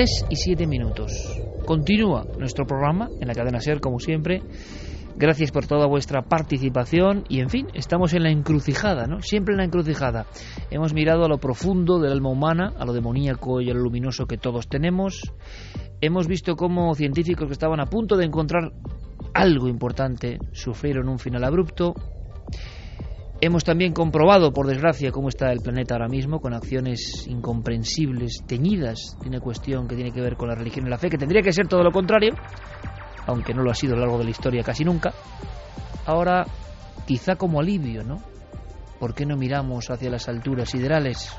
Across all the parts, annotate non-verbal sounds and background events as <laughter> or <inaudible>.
3 y 7 minutos. Continúa nuestro programa en la cadena SER, como siempre. Gracias por toda vuestra participación y, en fin, estamos en la encrucijada, ¿no? Siempre en la encrucijada. Hemos mirado a lo profundo del alma humana, a lo demoníaco y a lo luminoso que todos tenemos. Hemos visto cómo científicos que estaban a punto de encontrar algo importante sufrieron un final abrupto Hemos también comprobado, por desgracia, cómo está el planeta ahora mismo, con acciones incomprensibles, teñidas de una cuestión que tiene que ver con la religión y la fe, que tendría que ser todo lo contrario, aunque no lo ha sido a lo largo de la historia casi nunca. Ahora, quizá como alivio, ¿no? ¿Por qué no miramos hacia las alturas siderales?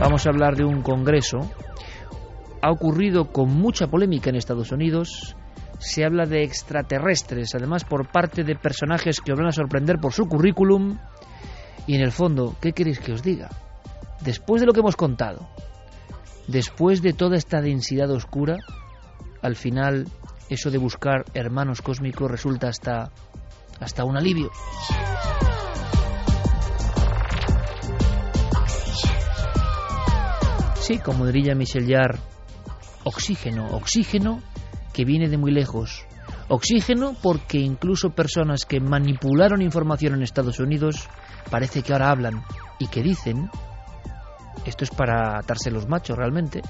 Vamos a hablar de un congreso ha ocurrido con mucha polémica en Estados Unidos. Se habla de extraterrestres, además por parte de personajes que os van a sorprender por su currículum. Y en el fondo, ¿qué queréis que os diga? Después de lo que hemos contado, después de toda esta densidad oscura, al final eso de buscar hermanos cósmicos resulta hasta, hasta un alivio. Sí, como diría Michel Jarre, oxígeno, oxígeno que viene de muy lejos. Oxígeno porque incluso personas que manipularon información en Estados Unidos parece que ahora hablan y que dicen, esto es para atarse los machos realmente,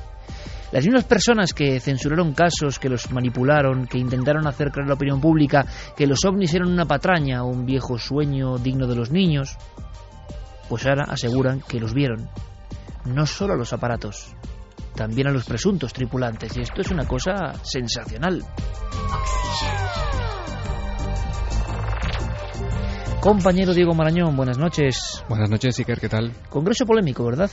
las mismas personas que censuraron casos, que los manipularon, que intentaron hacer creer la opinión pública que los ovnis eran una patraña un viejo sueño digno de los niños, pues ahora aseguran que los vieron. No solo los aparatos, también a los presuntos tripulantes. Y esto es una cosa sensacional. Compañero Diego Marañón, buenas noches. Buenas noches, Iker, ¿qué tal? Congreso polémico, ¿verdad?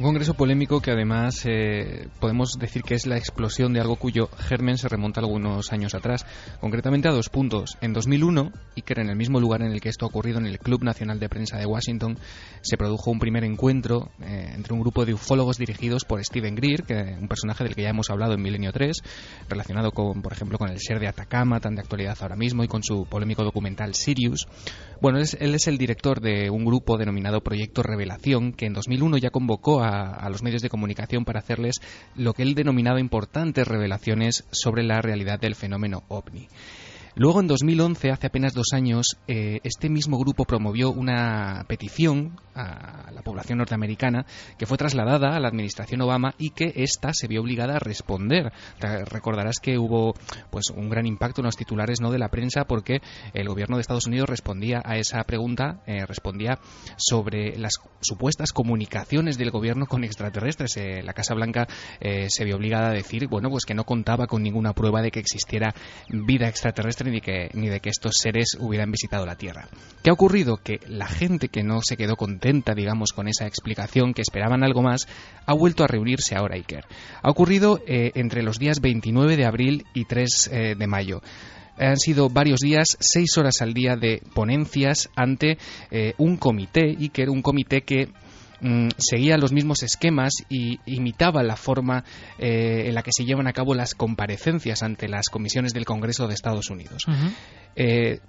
Un congreso polémico que además eh, podemos decir que es la explosión de algo cuyo germen se remonta algunos años atrás, concretamente a dos puntos. En 2001, y que era en el mismo lugar en el que esto ha ocurrido, en el Club Nacional de Prensa de Washington, se produjo un primer encuentro eh, entre un grupo de ufólogos dirigidos por Steven Greer, que un personaje del que ya hemos hablado en Milenio 3, relacionado con, por ejemplo, con el ser de Atacama, tan de actualidad ahora mismo, y con su polémico documental Sirius. Bueno, él es el director de un grupo denominado Proyecto Revelación, que en 2001 ya convocó a a, los medios de comunicación para hacerles lo que él denominaba importantes revelaciones sobre la realidad del fenómeno ovni. Luego, en 2011, hace apenas dos años, eh, este mismo grupo promovió una petición a la población norteamericana que fue trasladada a la administración Obama y que ésta se vio obligada a responder. recordarás que hubo pues un gran impacto en los titulares no de la prensa porque el gobierno de Estados Unidos respondía a esa pregunta, eh, respondía sobre las supuestas comunicaciones del gobierno con extraterrestres. Eh, la Casa Blanca se vio obligada a decir, bueno, pues que no contaba con ninguna prueba de que existiera vida extraterrestre ni que, ni de que estos seres hubieran visitado la Tierra. ¿Qué ha ocurrido? Que la gente que no se quedó contenta, digamos, con esa explicación, que esperaban algo más, ha vuelto a reunirse ahora, Iker. Ha ocurrido eh, entre los días 29 de abril y 3 eh, de mayo han sido varios días, seis horas al día de ponencias ante eh, un comité, Iker, un comité que Mm, seguía los mismos esquemas y imitaba la forma eh, en la que se llevan a cabo las comparecencias ante las comisiones del Congreso de Estados Unidos. Eh,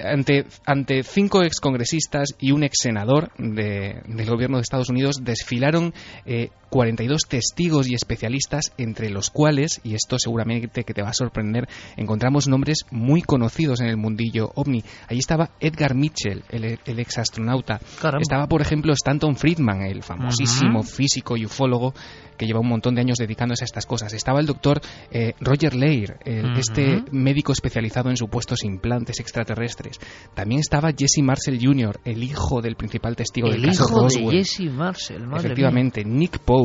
ante, ante cinco excongresistas y un ex senador del gobierno de Estados Unidos desfilaron eh, 42 testigos y especialistas, entre los cuales, y esto seguramente que te va a sorprender, encontramos nombres muy conocidos en el mundillo ovni. Allí estaba Edgar Mitchell, el, el ex astronauta. Estaba, por ejemplo, Stanton Friedman, el famosísimo físico y ufólogo que lleva un montón de años dedicándose a estas cosas. Estaba el doctor eh, Roger Leir, este médico especializado en supuestos implantes extraterrestres. También estaba Jesse Marcel Jr., el hijo del principal testigo del caso Roswell. De Jesse Marcel, Efectivamente, Nick Pope,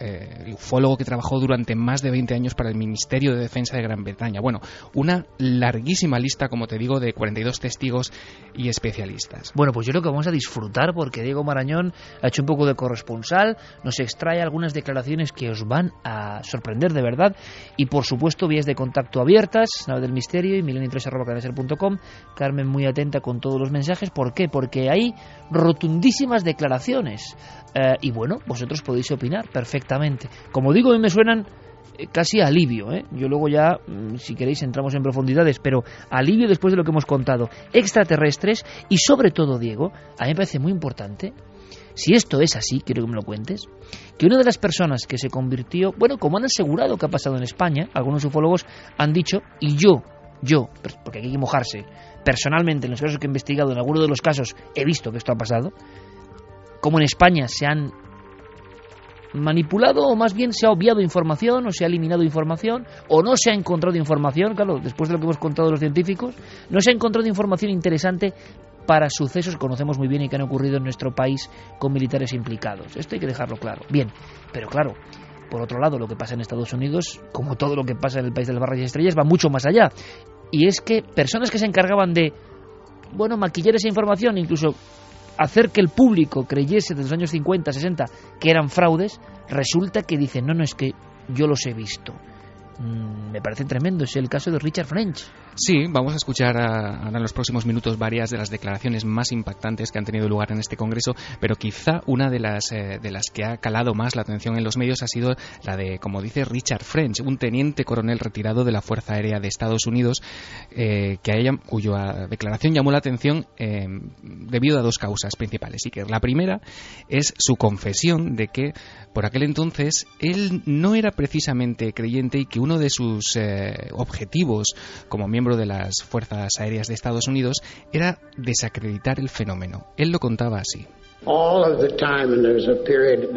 eh, el ufólogo que trabajó durante más de 20 años para el Ministerio de Defensa de Gran Bretaña. Bueno, una larguísima lista, como te digo, de 42 testigos y especialistas. Bueno, pues yo creo que vamos a disfrutar porque Diego Marañón ha hecho un poco de corresponsal, nos extrae algunas declaraciones que os van a sorprender de verdad y por supuesto vías de contacto abiertas, Nave del Misterio y milenio3.com. Carmen muy atenta con todos los mensajes. ¿Por qué? Porque hay rotundísimas declaraciones. Eh, y bueno, vosotros podéis opinar perfectamente. Como digo, a me suenan eh, casi alivio. ¿eh? Yo luego ya, mm, si queréis, entramos en profundidades, pero alivio después de lo que hemos contado. Extraterrestres y sobre todo, Diego, a mí me parece muy importante, si esto es así, quiero que me lo cuentes, que una de las personas que se convirtió, bueno, como han asegurado que ha pasado en España, algunos ufólogos han dicho, y yo, yo, porque hay que mojarse, personalmente en los casos que he investigado, en alguno de los casos he visto que esto ha pasado, como en España se han manipulado o más bien se ha obviado información o se ha eliminado información o no se ha encontrado información, claro, después de lo que hemos contado los científicos, no se ha encontrado información interesante para sucesos que conocemos muy bien y que han ocurrido en nuestro país con militares implicados. Esto hay que dejarlo claro. Bien, pero claro, por otro lado, lo que pasa en Estados Unidos, como todo lo que pasa en el país de las barras y estrellas, va mucho más allá. Y es que personas que se encargaban de, bueno, maquillar esa información, incluso hacer que el público creyese desde los años 50, 60 que eran fraudes, resulta que dicen, no, no, es que yo los he visto. Mm, me parece tremendo, es el caso de Richard French. Sí, vamos a escuchar ahora en los próximos minutos varias de las declaraciones más impactantes que han tenido lugar en este Congreso, pero quizá una de las, eh, de las que ha calado más la atención en los medios ha sido la de, como dice Richard French, un teniente coronel retirado de la Fuerza Aérea de Estados Unidos, eh, que haya, cuya declaración llamó la atención eh, debido a dos causas principales. Y que la primera es su confesión de que por aquel entonces él no era precisamente creyente y que uno de sus objetivos como miembro de las Fuerzas Aéreas de Estados Unidos, era desacreditar el fenómeno. Él lo contaba así.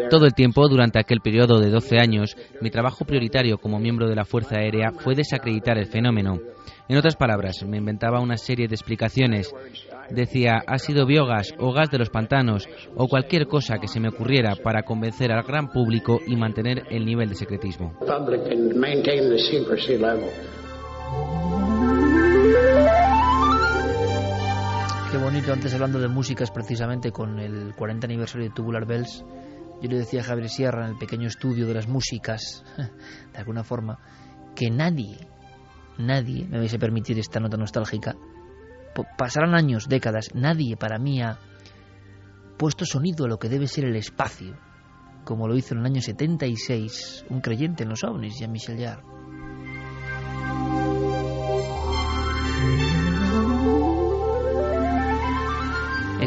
Todo el tiempo, durante aquel periodo de 12 años, mi trabajo prioritario como miembro de la Fuerza Aérea fue desacreditar el fenómeno. En otras palabras, me inventaba una serie de explicaciones. Decía, ha sido biogás o gas de los pantanos o cualquier cosa que se me ocurriera para convencer al gran público y mantener el nivel de secretismo. Qué bonito, antes hablando de músicas precisamente con el 40 aniversario de Tubular Bells, yo le decía a Javier Sierra en el pequeño estudio de las músicas, <laughs> de alguna forma, que nadie, nadie me vais a permitir esta nota nostálgica. Pasarán años, décadas, nadie para mí ha puesto sonido a lo que debe ser el espacio, como lo hizo en el año 76 un creyente en los ovnis, Jean-Michel Jarre.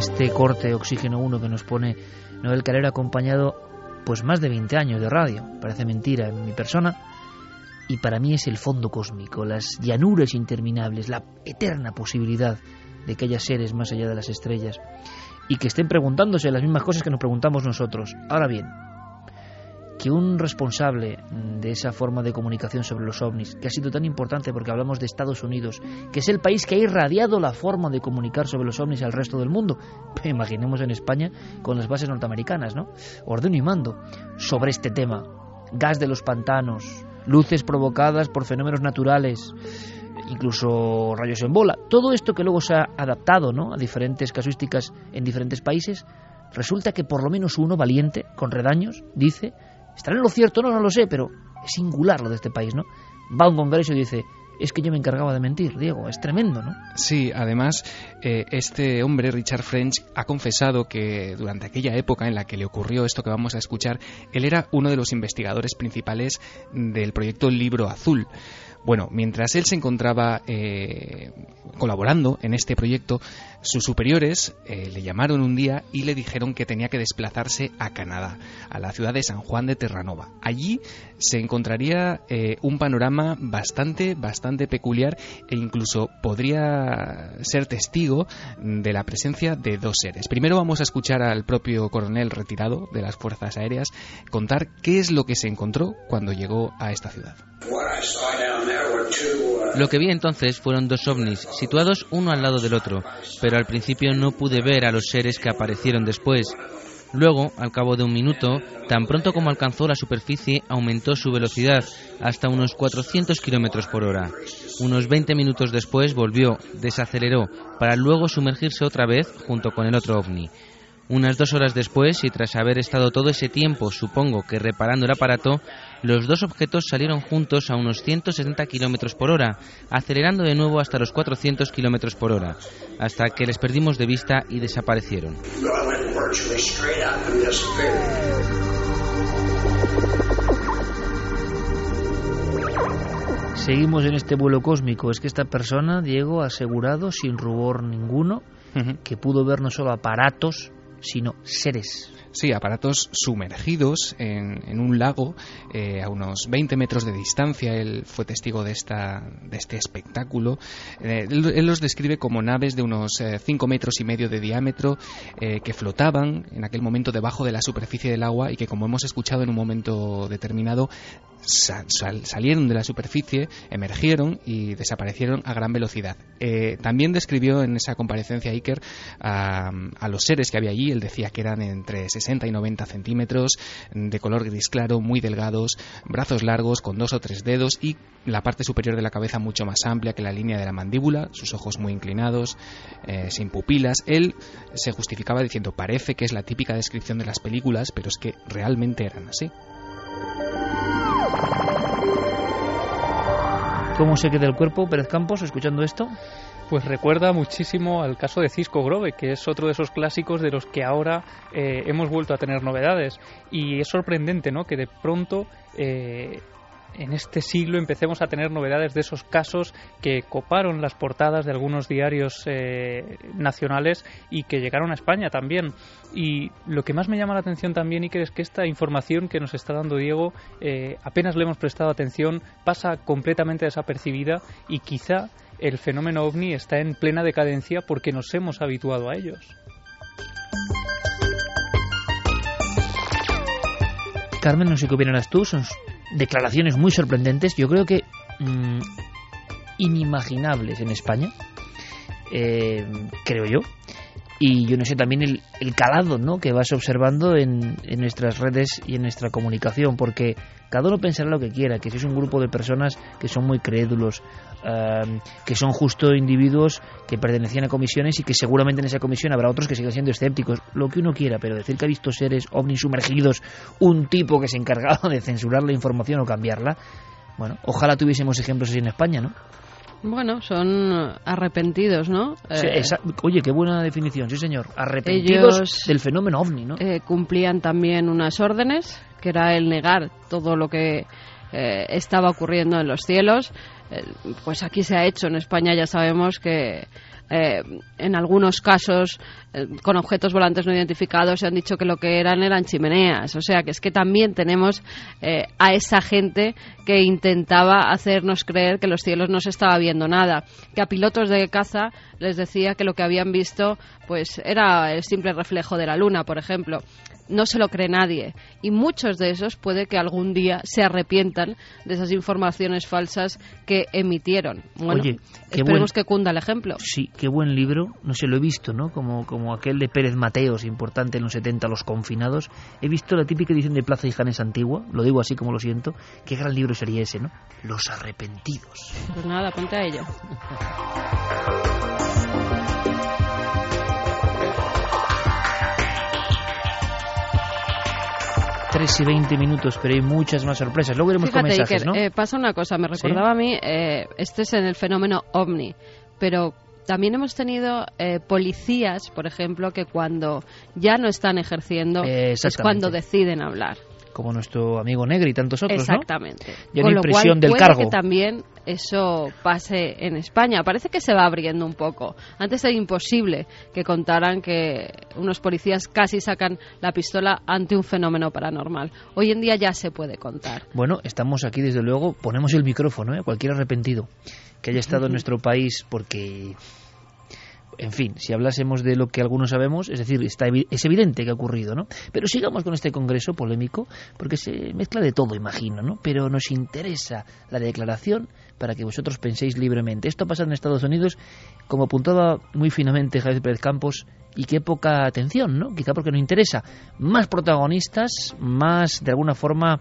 Este corte Oxígeno 1 que nos pone Noel Calero acompañado pues más de 20 años de radio. Parece mentira en mi persona. Y para mí es el fondo cósmico, las llanuras interminables, la eterna posibilidad de que haya seres más allá de las estrellas y que estén preguntándose las mismas cosas que nos preguntamos nosotros. Ahora bien, que un responsable de esa forma de comunicación sobre los ovnis, que ha sido tan importante porque hablamos de Estados Unidos, que es el país que ha irradiado la forma de comunicar sobre los ovnis al resto del mundo, <laughs> imaginemos en España con las bases norteamericanas, ¿no? Ordeno y mando sobre este tema, gas de los pantanos, luces provocadas por fenómenos naturales, incluso rayos en bola, todo esto que luego se ha adaptado ¿no? a diferentes casuísticas en diferentes países, resulta que por lo menos uno valiente, con redaños, dice ¿Estará en lo cierto? No, no lo sé, pero es singular lo de este país, ¿no? Va a un congreso y dice, es que yo me encargaba de mentir, Diego, es tremendo, ¿no? Sí, además, eh, este hombre, Richard French, ha confesado que durante aquella época en la que le ocurrió esto que vamos a escuchar, él era uno de los investigadores principales del proyecto Libro Azul. Bueno, mientras él se encontraba eh, colaborando en este proyecto, sus superiores eh, le llamaron un día y le dijeron que tenía que desplazarse a Canadá, a la ciudad de San Juan de Terranova. Allí se encontraría eh, un panorama bastante, bastante peculiar e incluso podría ser testigo de la presencia de dos seres. Primero vamos a escuchar al propio coronel retirado de las Fuerzas Aéreas contar qué es lo que se encontró cuando llegó a esta ciudad. Lo que vi entonces fueron dos ovnis, situados uno al lado del otro, pero al principio no pude ver a los seres que aparecieron después. Luego, al cabo de un minuto, tan pronto como alcanzó la superficie, aumentó su velocidad hasta unos 400 kilómetros por hora. Unos 20 minutos después volvió, desaceleró, para luego sumergirse otra vez junto con el otro ovni. Unas dos horas después, y tras haber estado todo ese tiempo, supongo que reparando el aparato, los dos objetos salieron juntos a unos 160 kilómetros por hora, acelerando de nuevo hasta los 400 kilómetros por hora, hasta que les perdimos de vista y desaparecieron. Seguimos en este vuelo cósmico. Es que esta persona, Diego, ha asegurado, sin rubor ninguno, que pudo ver no solo aparatos, sino seres. Sí, aparatos sumergidos en, un lago eh, a unos 20 metros de distancia. Él fue testigo de, esta, de este espectáculo. Eh, él, los describe como naves de unos 5 eh, metros y medio de diámetro que flotaban en aquel momento debajo de la superficie del agua y que, como hemos escuchado en un momento determinado, salieron de la superficie, emergieron y desaparecieron a gran velocidad. también describió en esa comparecencia Iker a, a los seres que había allí. Él decía que eran entre 60 y 90 centímetros, de color gris claro, muy delgados, brazos largos con dos o tres dedos y la parte superior de la cabeza mucho más amplia que la línea de la mandíbula, sus ojos muy inclinados, eh, sin pupilas. Él se justificaba diciendo parece que es la típica descripción de las películas, pero es que realmente eran así. ¿Cómo se queda el cuerpo, Pérez Campos, escuchando esto? pues recuerda muchísimo al caso de Cisco Grove, que es otro de esos clásicos de los que ahora eh, hemos vuelto a tener novedades. Y es sorprendente, ¿no? Que de pronto eh, en este siglo empecemos a tener novedades de esos casos que coparon las portadas de algunos diarios eh, nacionales y que llegaron a España también. Y lo que más me llama la atención también, Iker, es que esta información que nos está dando Diego, apenas le hemos prestado atención, pasa completamente desapercibida y quizá el fenómeno ovni está en plena decadencia porque nos hemos habituado a ellos. Carmen, no sé qué opinarás tú, declaraciones muy sorprendentes, yo creo que mm, inimaginables en España, eh, creo yo. Y yo no sé también el, calado ¿no? que vas observando en, en, nuestras redes y en nuestra comunicación, porque cada uno pensará lo que quiera, que si es un grupo de personas que son muy crédulos, que son justo individuos que pertenecían a comisiones y que seguramente en esa comisión habrá otros que sigan siendo escépticos, lo que uno quiera, pero decir que ha visto seres ovnis sumergidos, un tipo que se encargaba <laughs> de censurar la información o cambiarla, bueno, ojalá tuviésemos ejemplos así en España, ¿no? Bueno, son arrepentidos, ¿no? Eh, oye, qué buena definición, sí señor. Arrepentidos del fenómeno ovni, ¿no? Eh, cumplían también unas órdenes, que era el negar todo lo que eh, estaba ocurriendo en los cielos. Eh, pues aquí se ha hecho. En España ya sabemos que eh, en algunos casos eh, con objetos volantes no identificados se han dicho que lo que eran eran chimeneas. O sea que es que también tenemos a esa gente que intentaba hacernos creer que los cielos no se estaba viendo nada. Que a pilotos de caza les decía que lo que habían visto pues era el simple reflejo de la luna, por ejemplo no se lo cree nadie. Y muchos de esos puede que algún día se arrepientan de esas informaciones falsas que emitieron. Bueno, Oye, esperemos que cunda el ejemplo. Sí, qué buen libro. No sé, lo he visto, ¿no? Como, como aquel de Pérez Mateos, importante en los 70, Los Confinados. He visto la típica edición de Plaza y Janes Antigua, lo digo así como lo siento. Qué gran libro sería ese, ¿no? Los Arrepentidos. Pues nada, ponte a ello. <laughs> 3 y 20 minutos, pero hay muchas más sorpresas. Luego iremos con mensajes, ¿no? Eh, pasa una cosa, me recordaba a mí, eh, este es en el fenómeno OVNI, pero también hemos tenido eh, policías, por ejemplo, que cuando ya no están ejerciendo es cuando deciden hablar. Como nuestro amigo Negri y tantos otros, Exactamente. ¿no? Ya Con lo cual, del puede cargo. que también eso pase en España. Parece que se va abriendo un poco. Antes era imposible que contaran que unos policías casi sacan la pistola ante un fenómeno paranormal. Hoy en día ya se puede contar. Bueno, estamos aquí desde luego, ponemos el micrófono ¿eh? a cualquier arrepentido que haya estado en nuestro país porque en fin, si hablásemos de lo que algunos sabemos, es decir, está es evidente que ha ocurrido, ¿no? Pero sigamos con este congreso polémico, porque se mezcla de todo, imagino, ¿no? Pero nos interesa la declaración para que vosotros penséis libremente. Esto ha pasado en Estados Unidos, como apuntaba muy finamente Javier Pérez Campos, y qué poca atención, ¿no? Quizá porque no interesa. Más protagonistas, más, de alguna forma,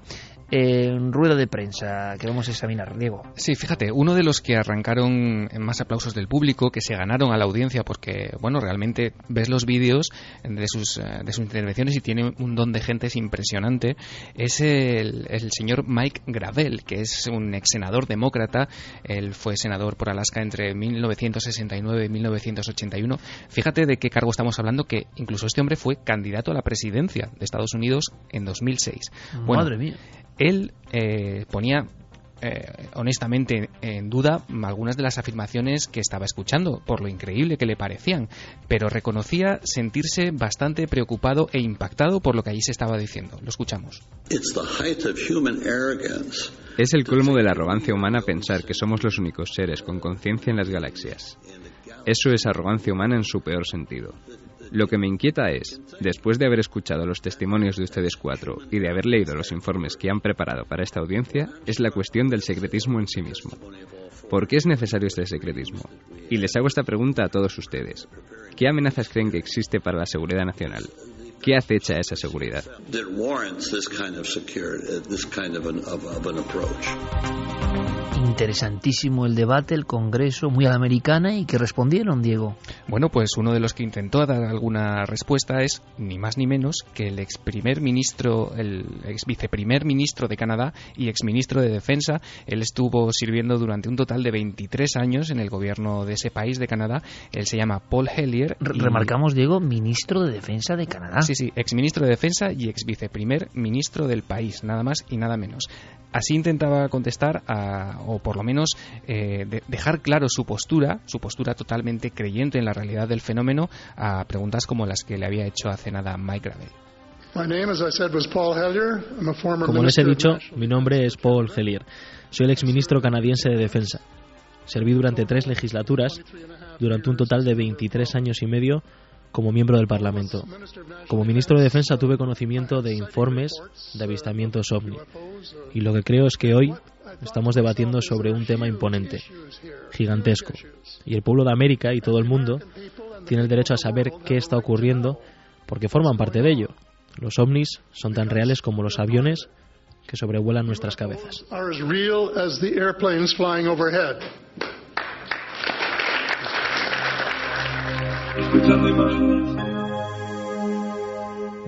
eh, rueda de prensa que vamos a examinar, Diego. Sí, fíjate, uno de los que arrancaron más aplausos del público, que se ganaron a la audiencia porque, bueno, realmente ves los vídeos de sus, eh, de sus intervenciones y tiene un don de gente es impresionante, es el, el señor Mike Gravel, que es un ex senador demócrata, él fue senador por Alaska entre 1969 y 1981. Fíjate de qué cargo estamos hablando, que incluso este hombre fue candidato a la presidencia de Estados Unidos en 2006. Bueno, Madre mía. Él eh, ponía eh, honestamente en duda algunas de las afirmaciones que estaba escuchando, por lo increíble que le parecían, pero reconocía sentirse bastante preocupado e impactado por lo que allí se estaba diciendo. Lo escuchamos. It's the height of human arrogance Es el colmo de la arrogancia humana pensar que somos los únicos seres con conciencia en las galaxias. Eso es arrogancia humana en su peor sentido. Lo que me inquieta es, después de haber escuchado los testimonios de ustedes cuatro y de haber leído los informes que han preparado para esta audiencia, es la cuestión del secretismo en sí mismo. ¿Por qué es necesario este secretismo? Y les hago esta pregunta a todos ustedes. ¿Qué amenazas creen que existe para la seguridad nacional? ¿Qué acecha esa seguridad? Interesantísimo el debate, el congreso, muy a la americana, y que respondieron, Diego. Bueno, pues uno de los que intentó dar alguna respuesta es ni más ni menos que el ex primer ministro, el ex viceprimer ministro de Canadá y ex ministro de Defensa. Él estuvo sirviendo durante un total de 23 años en el gobierno de ese país de Canadá. Él se llama Paul Hellier. Y- Remarcamos, Diego, ministro de Defensa de Canadá. Sí, sí, ex ministro de Defensa y ex viceprimer ministro del país, nada más y nada menos. Así intentaba contestar, a- o por lo menos eh, de- dejar claro su postura, su postura totalmente creyente en la realidad del fenómeno, a preguntas como las que le había hecho hace nada Mike Gravel. My name, as I said, was Paul Hellyer. I'm a former Como les he dicho, mi nombre es Paul Hellier. Soy el exministro canadiense de Defensa. Serví durante tres legislaturas, durante un total de 23 años y medio, como miembro del Parlamento. Como ministro de Defensa tuve conocimiento de informes de avistamientos ovni. Y lo que creo es que hoy estamos debatiendo sobre un tema imponente, gigantesco. Y el pueblo de América y todo el mundo tiene el derecho a saber qué está ocurriendo porque forman parte de ello. Los ovnis son tan reales como los aviones que sobrevuelan nuestras cabezas.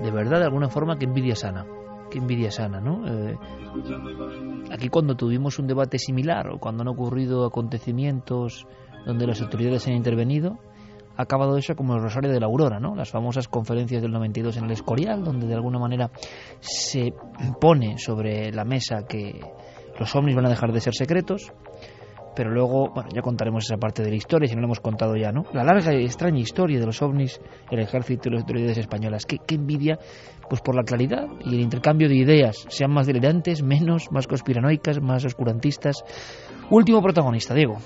De verdad, de alguna forma, qué envidia sana. Envidia sana, ¿no? Eh, aquí cuando tuvimos un debate similar o cuando han ocurrido acontecimientos donde las autoridades han intervenido, ha acabado eso como el Rosario de la Aurora, ¿no? Las famosas conferencias del 92 en el Escorial, donde de alguna manera se pone sobre la mesa que los ovnis van a dejar de ser secretos, pero luego, bueno, ya contaremos esa parte de la historia, si no lo hemos contado ya, ¿no? La larga y extraña historia de los ovnis, el ejército y las autoridades españolas. Qué, qué envidia, pues por la claridad y el intercambio de ideas, sean más delirantes, menos, más conspiranoicas, más oscurantistas. Último protagonista, Diego.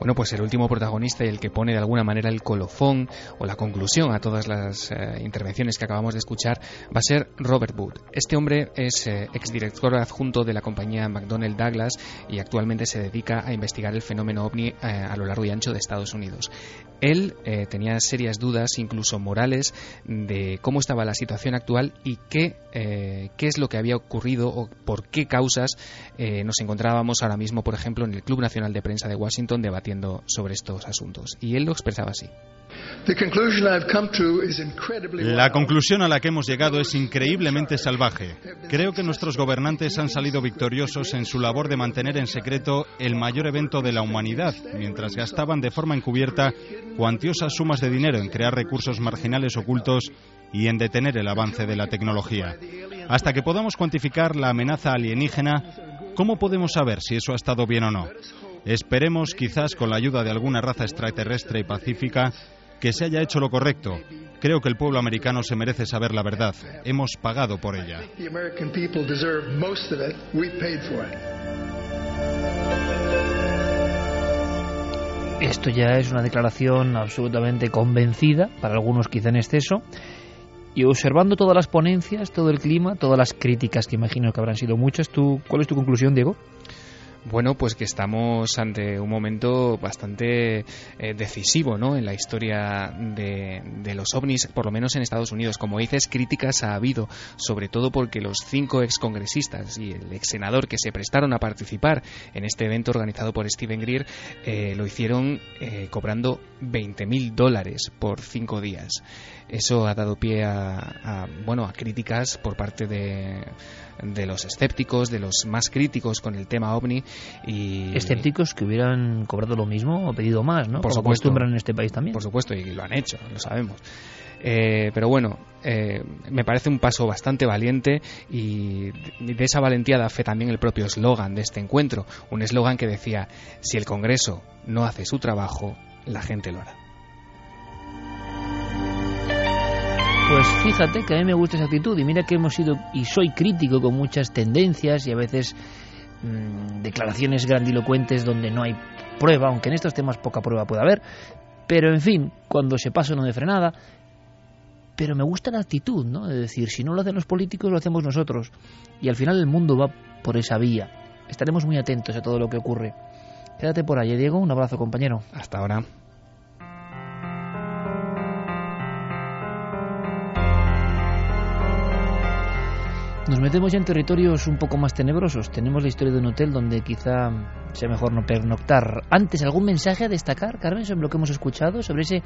Bueno, pues el último protagonista y el que pone de alguna manera el colofón o la conclusión a todas las eh, intervenciones que acabamos de escuchar va a ser Robert Wood. Este hombre es eh, exdirector adjunto de la compañía McDonnell Douglas y actualmente se dedica a investigar el fenómeno ovni eh, a lo largo y ancho de Estados Unidos. Él eh, tenía serias dudas, incluso morales, de cómo estaba la situación actual y qué, qué es lo que había ocurrido o por qué causas nos encontrábamos ahora mismo, por ejemplo, en el Club Nacional de Prensa de Washington debatiendo debatiendo sobre estos asuntos. Y él lo expresaba así. La conclusión a la que hemos llegado es increíblemente salvaje. Creo que nuestros gobernantes han salido victoriosos en su labor de mantener en secreto el mayor evento de la humanidad, mientras gastaban de forma encubierta cuantiosas sumas de dinero en crear recursos marginales ocultos y en detener el avance de la tecnología. Hasta que podamos cuantificar la amenaza alienígena, ¿cómo podemos saber si eso ha estado bien o no? Esperemos, quizás con la ayuda de alguna raza extraterrestre y pacífica, que se haya hecho lo correcto. Creo que el pueblo americano se merece saber la verdad. Hemos pagado por ella. Esto ya es una declaración absolutamente convencida, para algunos quizá en exceso, y observando todas las ponencias, todo el clima, todas las críticas que imagino que habrán sido muchas, ¿tú, ¿cuál es tu conclusión, Diego? Bueno, pues que estamos ante un momento bastante eh, decisivo ¿no? en la historia de, de, los ovnis, por lo menos en Estados Unidos. Como dices, críticas ha habido, sobre todo porque los cinco excongresistas y el ex senador que se prestaron a participar en este evento organizado por Steven Greer eh, lo hicieron eh, cobrando 20.000 dólares por cinco días. Eso ha dado pie a, a, bueno, a críticas por parte de de los escépticos, de los más críticos con el tema ovni. y Escépticos que hubieran cobrado lo mismo o pedido más, ¿no? Por Como supuesto. acostumbran en este país también. Por supuesto, y lo han hecho, lo sabemos. Eh, pero bueno, eh, me parece un paso bastante valiente y de esa valentía da fe también el propio eslogan de este encuentro. Un eslogan que decía, si el Congreso no hace su trabajo, la gente lo hará. Pues fíjate que a mí me gusta esa actitud y mira que hemos sido y soy crítico con muchas tendencias y a veces mmm, declaraciones grandilocuentes donde no hay prueba, aunque en estos temas poca prueba puede haber, pero en fin, cuando se pasa no de frenada, pero me gusta la actitud, ¿no? De decir, si no lo hacen los políticos, lo hacemos nosotros. Y al final el mundo va por esa vía. Estaremos muy atentos a todo lo que ocurre. Quédate por allí, Diego. Un abrazo, compañero. Hasta ahora. Nos metemos ya en territorios un poco más tenebrosos. Tenemos la historia de un hotel donde quizá sea mejor no pernoctar. Antes, ¿algún mensaje a destacar, Carmen, sobre lo que hemos escuchado? Sobre ese,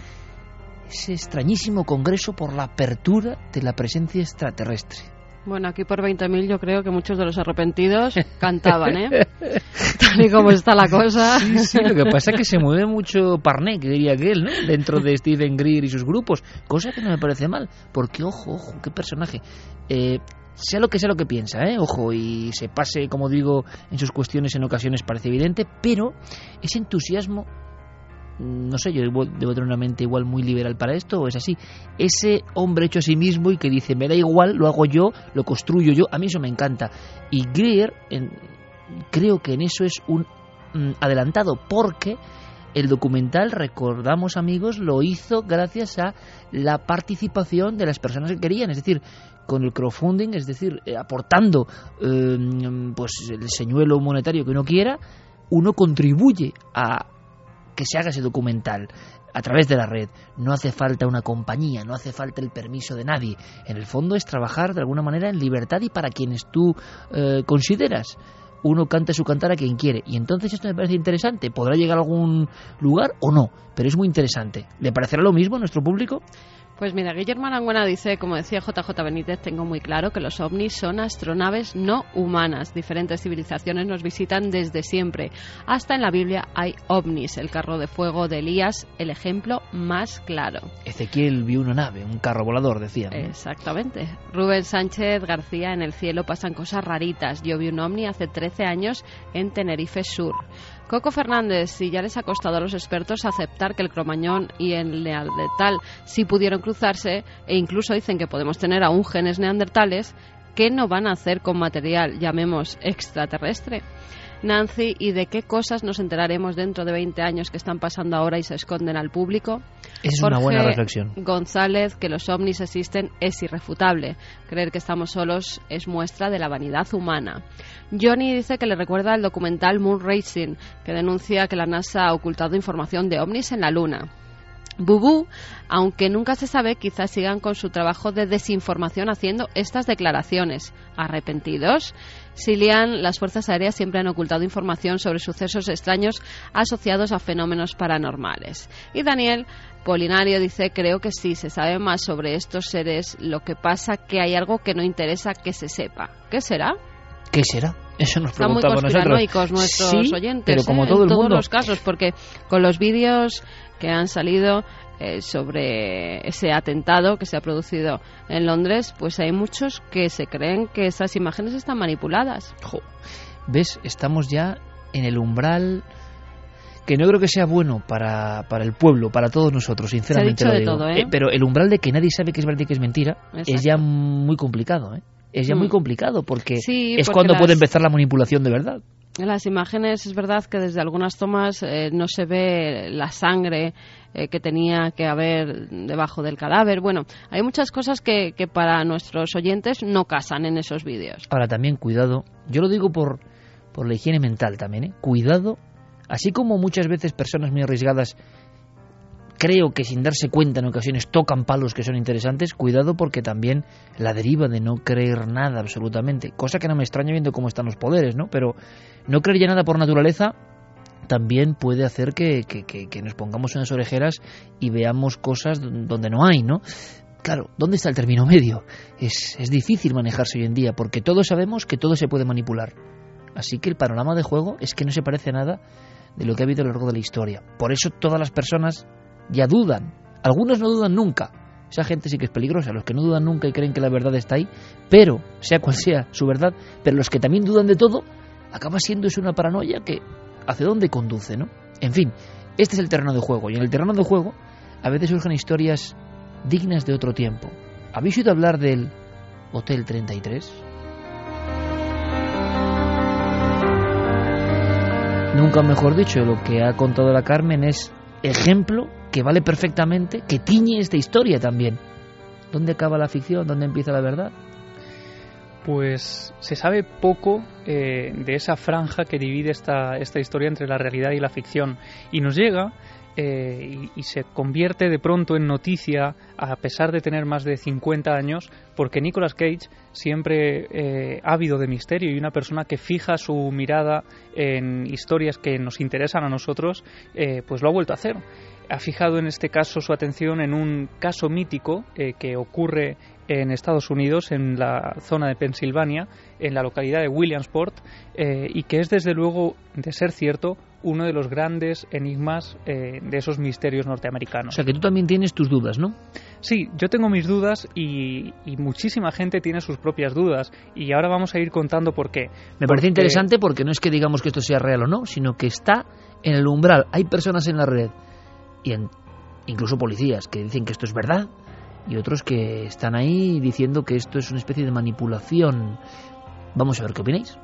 ese extrañísimo congreso por la apertura de la presencia extraterrestre. Bueno, aquí por 20.000 yo creo que muchos de los arrepentidos <laughs> cantaban, ¿eh? Tal y como está la cosa. Sí, sí, lo que pasa es que se mueve mucho parné, que diría aquel, ¿no? Dentro de Steven Greer y sus grupos. Cosa que no me parece mal, porque, ojo, ojo, qué personaje. Eh, sea lo que sea lo que piensa, ¿eh? ojo, y se pase, como digo, en sus cuestiones en ocasiones parece evidente, pero ese entusiasmo, no sé, yo debo, debo, tener una mente igual muy liberal para esto, o es así, ese hombre hecho a sí mismo y que dice, me da igual, lo hago yo, lo construyo yo, a mí eso me encanta. Y Greer, en, creo que en eso es un mm, adelantado, porque el documental, recordamos amigos, lo hizo gracias a la participación de las personas que querían, es decir, con el crowdfunding, es decir, eh, aportando eh, pues el señuelo monetario que uno quiera, uno contribuye a que se haga ese documental a través de la red. No hace falta una compañía, no hace falta el permiso de nadie. En el fondo es trabajar de alguna manera en libertad y para quienes tú eh, consideras uno canta su cantar a quien quiere. Y entonces esto me parece interesante. ¿Podrá llegar a algún lugar o no? Pero es muy interesante. ¿Le parecerá lo mismo a nuestro público? Pues mira, Guillermo Arangüena dice, como decía JJ Benítez, tengo muy claro que los ovnis son astronaves no humanas. Diferentes civilizaciones nos visitan desde siempre. Hasta en la Biblia hay ovnis. El carro de fuego de Elías, el ejemplo más claro. Ezequiel vio una nave, un carro volador, decía. ¿no? Exactamente. Rubén Sánchez García, en el cielo pasan cosas raritas. Yo vi un ovni hace 13 años en Tenerife Sur. Coco Fernández, si ya les ha costado a los expertos aceptar que el cromañón y el neandertal sí pudieron cruzarse e incluso dicen que podemos tener aún genes neandertales, ¿qué no van a hacer con material, llamemos, extraterrestre? Nancy, ¿y de qué cosas nos enteraremos dentro de 20 años que están pasando ahora y se esconden al público? Es Jorge una buena reflexión. González, que los ovnis existen es irrefutable. Creer que estamos solos es muestra de la vanidad humana. Johnny dice que le recuerda el documental Moon Racing, que denuncia que la NASA ha ocultado información de ovnis en la Luna. Bubú, aunque nunca se sabe, quizás sigan con su trabajo de desinformación haciendo estas declaraciones. ¿Arrepentidos? Silian, las fuerzas aéreas siempre han ocultado información sobre sucesos extraños asociados a fenómenos paranormales. Y Daniel Polinario dice, creo que sí, se sabe más sobre estos seres, lo que pasa que hay algo que no interesa que se sepa. ¿Qué será? ¿Qué será? Eso nos Están muy conspiranoicos nosotros. nuestros Sí, oyentes, pero como ¿eh? todo en el todos mundo. los casos, porque con los vídeos que han salido eh, sobre ese atentado que se ha producido en Londres, pues hay muchos que se creen que esas imágenes están manipuladas. Jo, ¿Ves? Estamos ya en el umbral que no creo que sea bueno para, para el pueblo, para todos nosotros, sinceramente dicho lo de digo. todo, ¿eh? pero el umbral de que nadie sabe que es verdad y que es mentira es ya muy complicado, ¿eh? Es ya Mm. muy complicado porque Sí, es porque cuando las- puede empezar la manipulación de verdad. En las imágenes es verdad que desde algunas tomas eh, no se ve la sangre eh, que tenía que haber debajo del cadáver. Bueno, hay muchas cosas que, que para nuestros oyentes no casan en esos vídeos. Ahora también cuidado, yo lo digo por, por la higiene mental también, ¿eh? Cuidado, así como muchas veces personas muy arriesgadas creo que sin darse cuenta en ocasiones tocan palos que son interesantes, cuidado porque también la deriva de no creer nada absolutamente, cosa que no me extraña viendo cómo están los poderes, ¿no? Pero no creer ya nada por naturaleza también puede hacer que, nos pongamos unas orejeras y veamos cosas donde no hay, ¿no? Claro, ¿dónde está el término medio? Es, es difícil manejarse hoy en día porque todos sabemos que todo se puede manipular. Así que el panorama de juego es que no se parece a nada de lo que ha habido a lo largo de la historia. Por eso todas las personas ya dudan. Algunos no dudan nunca. Esa gente sí que es peligrosa. Los que no dudan nunca y creen que la verdad está ahí, pero, sea cual sea su verdad, pero los que también dudan de todo, acaba siendo eso una paranoia que hacia dónde conduce, ¿no? En fin, este es el terreno de juego. Y en el terreno de juego a veces surgen historias dignas de otro tiempo. ¿Habéis oído hablar del Hotel 33? Nunca mejor dicho, lo que ha contado la Carmen es ejemplo que vale perfectamente, que tiñe esta historia también. ¿Dónde acaba la ficción? ¿Dónde empieza la verdad? Pues se sabe poco eh, de esa franja que divide esta, esta historia entre la realidad y la ficción. Y nos llega eh, y, se convierte de pronto en noticia, a pesar de tener más de 50 años, porque Nicolas Cage siempre eh, ávido de misterio y una persona que fija su mirada en historias que nos interesan a nosotros, pues lo ha vuelto a hacer ha fijado en este caso su atención en un caso mítico eh, que ocurre en Estados Unidos, en la zona de Pensilvania, en la localidad de Williamsport, eh, y que es desde luego, de ser cierto, uno de los grandes enigmas eh, de esos misterios O norteamericanos. sea que tú también tienes tus dudas, ¿no? Sí, yo tengo mis dudas y, y muchísima gente tiene sus propias dudas y ahora vamos a ir contando por qué. Me parece interesante porque no es que digamos que esto sea real o no, sino que está en el umbral. Hay personas en la red y en- incluso policías que dicen que esto es verdad y otros que están ahí diciendo que esto es una especie de manipulación. Vamos a ver qué opináis.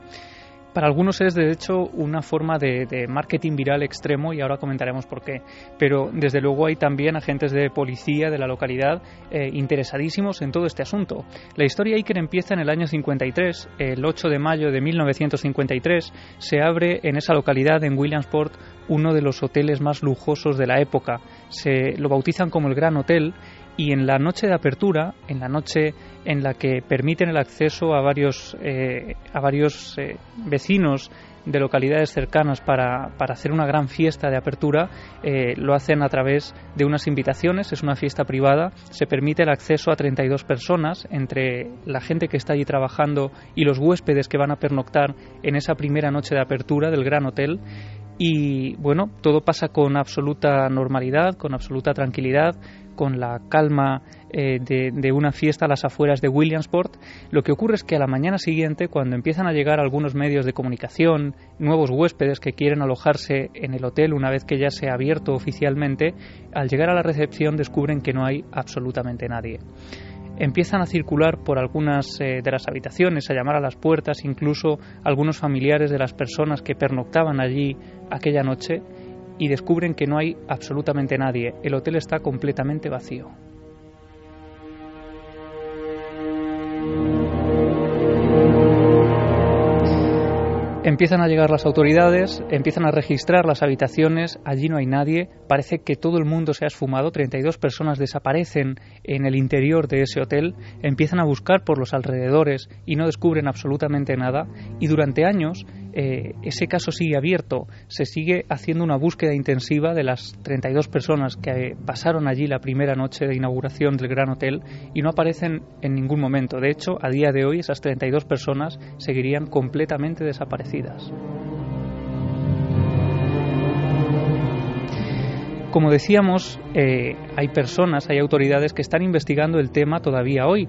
Para algunos es, de hecho, una forma de, marketing viral extremo y ahora comentaremos por qué. Pero, desde luego, hay también agentes de policía de la localidad eh, interesadísimos en todo este asunto. La historia Iker empieza en el año 53. El 8 de mayo de 1953 se abre en esa localidad, en Williamsport, uno de los hoteles más lujosos de la época. Se lo bautizan como el Gran Hotel y en la noche de apertura, en la noche en la que permiten el acceso a varios, eh, a varios eh, vecinos de localidades cercanas para, para hacer una gran fiesta de apertura, eh, lo hacen a través de unas invitaciones, es una fiesta privada, se permite el acceso a 32 personas, entre la gente que está allí trabajando y los huéspedes que van a pernoctar en esa primera noche de apertura del gran hotel, y bueno, todo pasa con absoluta normalidad, con absoluta tranquilidad, con la calma eh, de, una fiesta a las afueras de Williamsport. Lo que ocurre es que a la mañana siguiente, cuando empiezan a llegar algunos medios de comunicación, nuevos huéspedes que quieren alojarse en el hotel una vez que ya se ha abierto oficialmente, al llegar a la recepción descubren que no hay absolutamente nadie empiezan a circular por algunas eh, de las habitaciones, a llamar a las puertas, incluso algunos familiares de las personas que pernoctaban allí aquella noche y descubren que no hay absolutamente nadie. El hotel está completamente vacío. Empiezan a llegar las autoridades, empiezan a registrar las habitaciones, allí no hay nadie, parece que todo el mundo se ha esfumado, 32 personas desaparecen en el interior de ese hotel, empiezan a buscar por los alrededores y no descubren absolutamente nada y durante años eh, ese caso sigue abierto, se sigue haciendo una búsqueda intensiva de las 32 personas que pasaron allí la primera noche de inauguración del Gran Hotel y no aparecen en ningún momento. De hecho, a día de hoy esas 32 personas seguirían completamente desaparecidas. Como decíamos, eh, hay personas, hay autoridades que están investigando el tema todavía hoy.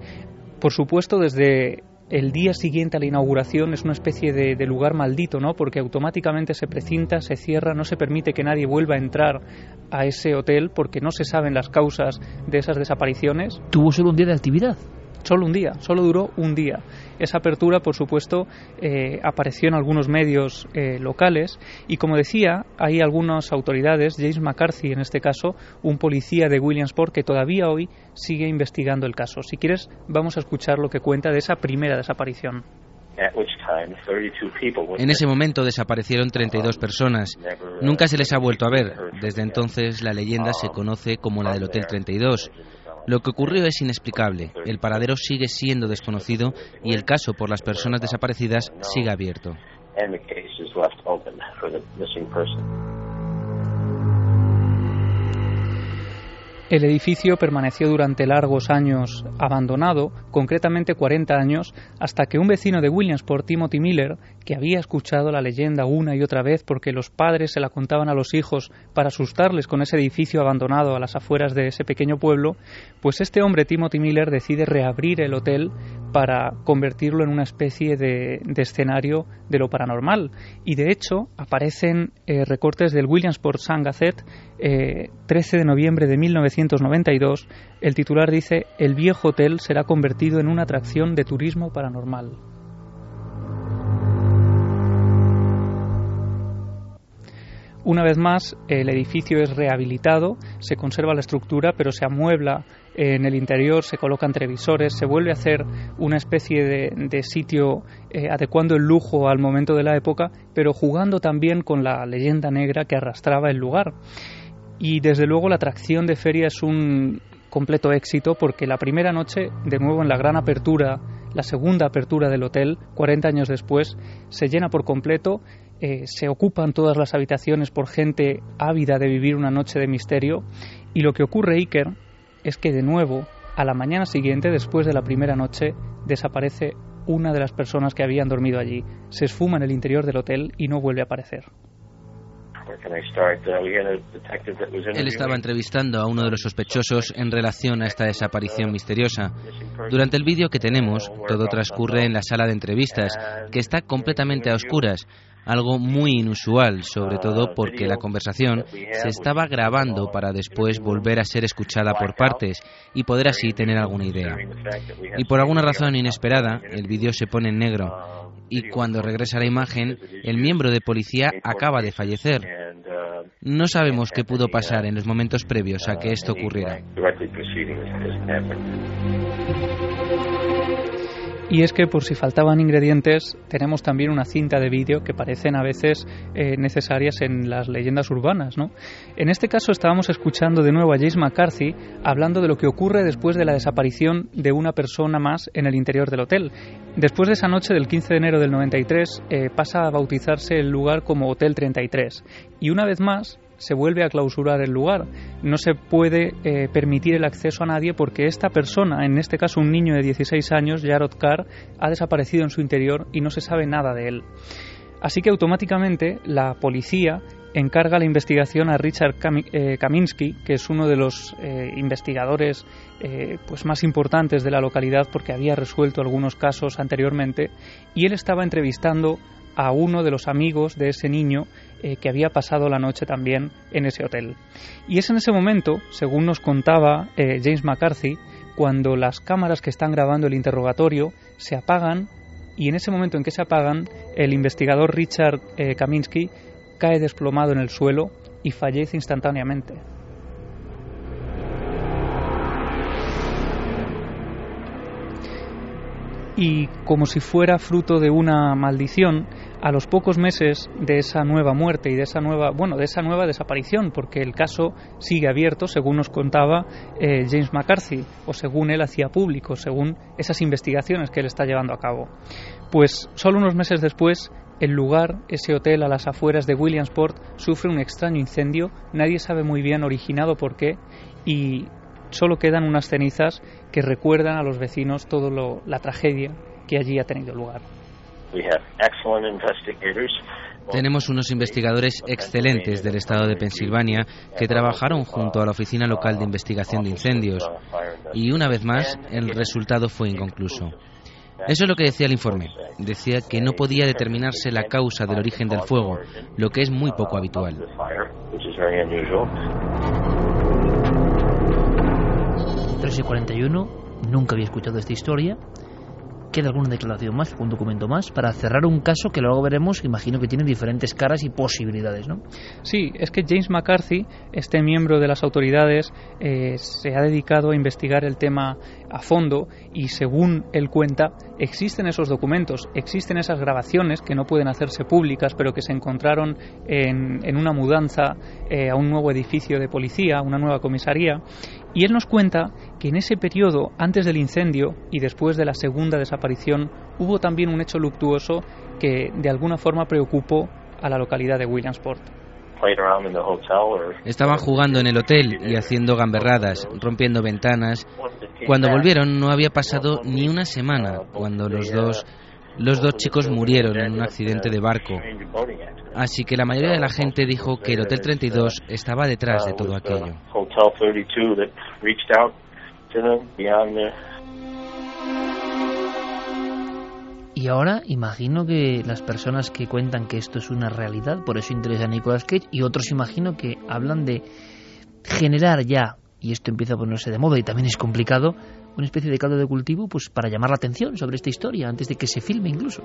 Por supuesto, desde el día siguiente a la inauguración es una especie de, lugar maldito, ¿no? Porque automáticamente se precinta, se cierra, no se permite que nadie vuelva a entrar a ese hotel porque no se saben las causas de esas desapariciones. Tuvo solo un día de actividad. Solo un día, solo duró un día. Esa apertura, por supuesto, eh, apareció en algunos medios eh, locales y, como decía, hay algunas autoridades, James McCarthy en este caso, un policía de Williamsport que todavía hoy sigue investigando el caso. Si quieres, vamos a escuchar lo que cuenta de esa primera desaparición. En ese momento desaparecieron 32 personas. Nunca se les ha vuelto a ver. Desde entonces la leyenda se conoce como la del Hotel 32. Lo que ocurrió es inexplicable, el paradero sigue siendo desconocido y el caso por las personas desaparecidas sigue abierto. El edificio permaneció durante largos años abandonado, concretamente 40 años, hasta que un vecino de Williamsport, Timothy Miller, que había escuchado la leyenda una y otra vez porque los padres se la contaban a los hijos para asustarles con ese edificio abandonado a las afueras de ese pequeño pueblo, pues este hombre, Timothy Miller, decide reabrir el hotel para convertirlo en una especie de, escenario de lo paranormal. Y de hecho aparecen eh, recortes del Williamsport Sun Gazette, 13 eh, de noviembre de 1992. El titular dice, el viejo hotel será convertido en una atracción de turismo paranormal. Una vez más, el edificio es rehabilitado, se conserva la estructura, pero se amuebla en el interior, se colocan televisores, se vuelve a hacer una especie de, sitio eh, adecuando el lujo al momento de la época, pero jugando también con la leyenda negra que arrastraba el lugar. Y desde luego la atracción de feria es un completo éxito porque la primera noche, de nuevo en la gran apertura, la segunda apertura del hotel, 40 años después, se llena por completo eh, se ocupan todas las habitaciones por gente ávida de vivir una noche de misterio y lo que ocurre Iker es que de nuevo a la mañana siguiente después de la primera noche desaparece una de las personas que habían dormido allí. Se esfuma en el interior del hotel y no vuelve a aparecer. Él estaba entrevistando a uno de los sospechosos en relación a esta desaparición misteriosa. Durante el vídeo que tenemos, todo transcurre en la sala de entrevistas, que está completamente a oscuras, algo muy inusual, sobre todo porque la conversación se estaba grabando para después volver a ser escuchada por partes y poder así tener alguna idea. Y por alguna razón inesperada, el vídeo se pone en negro y cuando regresa la imagen, el miembro de policía acaba de fallecer. No sabemos qué pudo pasar en los momentos previos a que esto ocurriera. Y es que por si faltaban ingredientes, tenemos también una cinta de vídeo que parecen a veces eh, necesarias en las leyendas urbanas. ¿no? En este caso estábamos escuchando de nuevo a James McCarthy hablando de lo que ocurre después de la desaparición de una persona más en el interior del hotel. Después de esa noche del 15 de enero del 93 eh, pasa a bautizarse el lugar como Hotel 33. Y una vez más, se vuelve a clausurar el lugar. No se puede eh, permitir el acceso a nadie porque esta persona, en este caso un niño de 16 años, Jarod Carr, ha desaparecido en su interior y no se sabe nada de él. Así que automáticamente la policía encarga la investigación a Richard eh, Kaminsky, que es uno de los eh, investigadores pues más importantes de la localidad porque había resuelto algunos casos anteriormente, y él estaba entrevistando a uno de los amigos de ese niño eh, que había pasado la noche también en ese hotel. Y es en ese momento, según nos contaba eh, James McCarthy, cuando las cámaras que están grabando el interrogatorio se apagan y en ese momento en que se apagan, el investigador Richard eh, Kaminsky cae desplomado en el suelo y fallece instantáneamente. y como si fuera fruto de una maldición, a los pocos meses de esa nueva muerte y de esa nueva, bueno, de esa nueva desaparición, porque el caso sigue abierto, según nos contaba eh, James McCarthy, o según él hacía público, según esas investigaciones que él está llevando a cabo. Pues solo unos meses después, el lugar, ese hotel a las afueras de Williamsport, sufre un extraño incendio, nadie sabe muy bien originado por qué, y solo quedan unas cenizas que recuerdan a los vecinos toda la tragedia que allí ha tenido lugar. Tenemos unos investigadores excelentes del estado de Pensilvania que trabajaron junto a la Oficina Local de Investigación de Incendios y una vez más el resultado fue inconcluso. Eso es lo que decía el informe. Decía que no podía determinarse la causa del origen del fuego, lo que es muy poco habitual. 3 y 41, nunca había escuchado esta historia queda alguna declaración más, un documento más, para cerrar un caso que luego veremos, imagino que tiene diferentes caras y posibilidades, ¿no? Sí, es que James McCarthy, este miembro de las autoridades, eh, se ha dedicado a investigar el tema a fondo y según él cuenta, existen esos documentos, existen esas grabaciones que no pueden hacerse públicas, pero que se encontraron en, en una mudanza eh, a un nuevo edificio de policía, una nueva comisaría, y él nos cuenta que en ese periodo, antes del incendio y después de la segunda desaparición, hubo también un hecho luctuoso que de alguna forma preocupó a la localidad de Williamsport. Estaban jugando en el hotel y haciendo gamberradas, rompiendo ventanas. Cuando volvieron no había pasado ni una semana cuando los dos los dos chicos murieron en un accidente de barco. Así que la mayoría de la gente dijo que el Hotel 32 estaba detrás de todo aquello. Y ahora imagino que las personas que cuentan que esto es una realidad, por eso interesa a Nicolas Cage, y otros imagino que hablan de generar ya, y esto empieza a ponerse de moda y también es complicado, una especie de caldo de cultivo pues para llamar la atención sobre esta historia antes de que se filme incluso.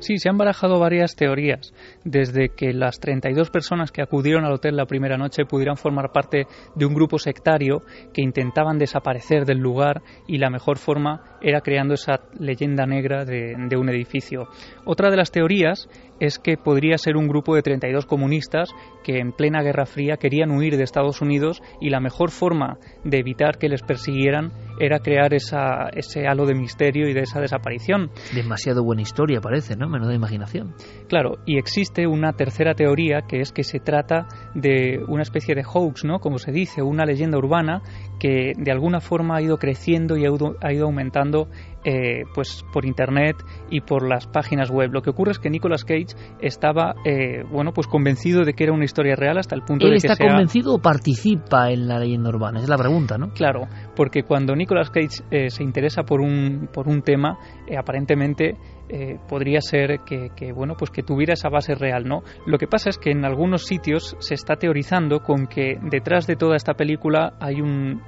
Sí, se han barajado varias teorías, desde que las 32 personas que acudieron al hotel la primera noche pudieran formar parte de un grupo sectario que intentaban desaparecer del lugar y la mejor forma era creando esa leyenda negra de, de un edificio. Otra de las teorías es que podría ser un grupo de 32 comunistas que en plena Guerra Fría querían huir de Estados Unidos y la mejor forma de evitar que les persiguieran era crear esa, ese halo de misterio y de esa desaparición. Demasiado buena historia parece, ¿no? Menuda imaginación. Claro, y existe una tercera teoría que es que se trata de una especie de hoax, ¿no? Como se dice, una leyenda urbana que de alguna forma ha ido creciendo y ha ido aumentando eh, pues por internet y por las páginas web. Lo que ocurre es que Nicolas Cage estaba eh, bueno pues convencido de que era una historia real hasta el punto de que está convencido o participa en la leyenda urbana? Es la pregunta, ¿no? Claro, porque cuando Nicolas Cage eh, se interesa por un por un tema, aparentemente eh, podría ser que, bueno pues que tuviera esa base real no lo que pasa es que en algunos sitios se está teorizando con que detrás de toda esta película hay un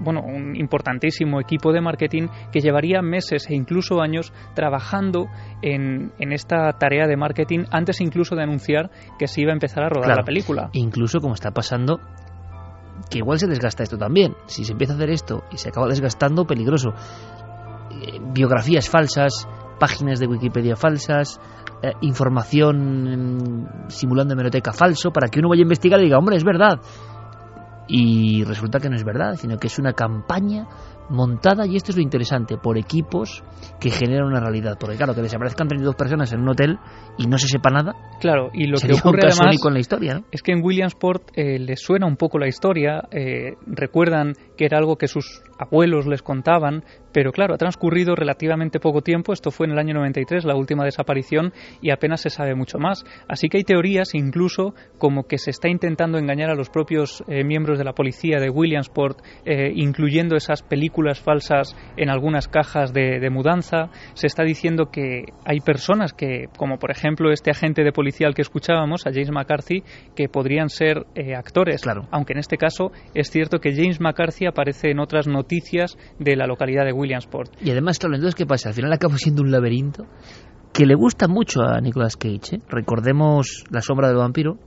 bueno un importantísimo equipo de marketing que llevaría meses e incluso años trabajando en, en esta tarea de marketing antes incluso de anunciar que se iba a empezar a rodar la película. incluso como está pasando que igual se desgasta esto también. Si se empieza a hacer esto y se acaba desgastando peligroso. Eh, biografías falsas páginas de Wikipedia falsas, eh, información simulando hemeroteca falso, para que uno vaya a investigar y diga, hombre, es verdad. Y resulta que no es verdad, sino que es una campaña montada, y esto es lo interesante, por equipos que generan una realidad. Porque claro, que desaparezcan 32 personas en un hotel y no se sepa nada. Claro, y lo que ocurre además con la historia, es que en Williamsport eh, les suena un poco la historia, eh, recuerdan que era algo que sus abuelos les contaban, pero claro, ha transcurrido relativamente poco tiempo, esto fue en el año 93, la última desaparición, y apenas se sabe mucho más. Así que hay teorías incluso como que se está intentando engañar a los propios eh, miembros de la policía de Williamsport, incluyendo esas películas falsas en algunas cajas de, de mudanza. Se está diciendo que hay personas que, como por ejemplo este agente de policía al que escuchábamos, a James McCarthy, que podrían ser eh, actores. Claro. Aunque en este caso es cierto que James McCarthy aparece en otras noticias de la localidad de Williamsport. Y además, claro, entonces, ¿qué pasa? Al final acaba siendo un laberinto que le gusta mucho a Nicolas Cage. ¿eh? Recordemos La sombra del vampiro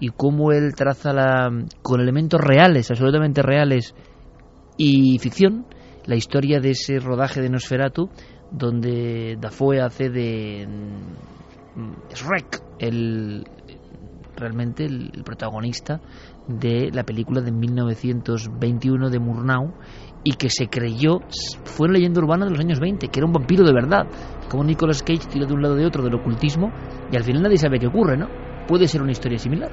y cómo él traza la, con elementos reales, absolutamente reales y ficción, la historia de ese rodaje de Nosferatu donde Dafoe hace de mm, Shrek, el realmente el protagonista de la película de 1921 de Murnau y que se creyó fue una leyenda urbana de los años 20, que era un vampiro de verdad, como Nicolas Cage tira de un lado de otro del ocultismo y al final nadie sabe qué ocurre, ¿no? Puede ser una historia similar.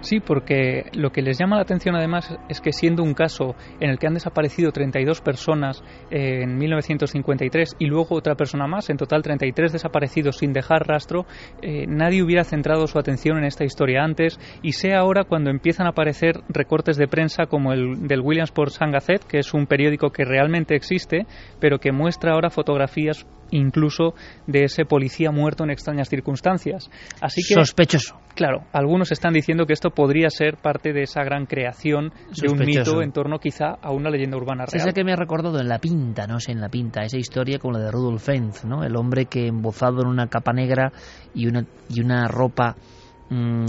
Sí, porque lo que les llama la atención además es que siendo un caso en el que han desaparecido 32 personas en 1953 y luego otra persona más, en total 33 desaparecidos sin dejar rastro, eh, nadie hubiera centrado su atención en esta historia antes y sea ahora cuando empiezan a aparecer recortes de prensa como el del Williamsport Sun Gazette, que es un periódico que realmente existe, pero que muestra ahora fotografías incluso de ese policía muerto en extrañas circunstancias. Así que sospechoso. Claro, algunos están diciendo que esto podría ser parte de esa gran creación de un mito en torno quizá a una leyenda urbana Es real. esa que me ha recordado en La Pinta, no sé, en La Pinta, esa historia como la de Rudolf Fenz, ¿no? El hombre que embozado en una capa negra y una, y una ropa mm,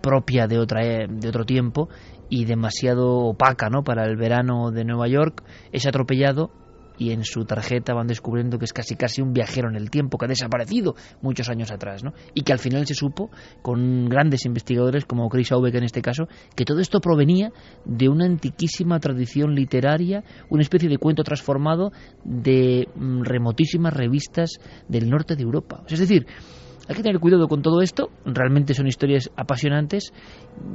propia de, otra, eh, de otro tiempo y demasiado opaca, ¿no? Para el verano de Nueva York, es atropellado y en su tarjeta van descubriendo que es casi casi un viajero en el tiempo que ha desaparecido muchos años atrás, ¿no? Y que al final se supo con grandes investigadores como Chris Aubeck en este caso que todo esto provenía de una antiquísima tradición literaria, una especie de cuento transformado de mm, remotísimas revistas del norte de Europa. Es decir, hay que tener cuidado con todo esto. Realmente son historias apasionantes.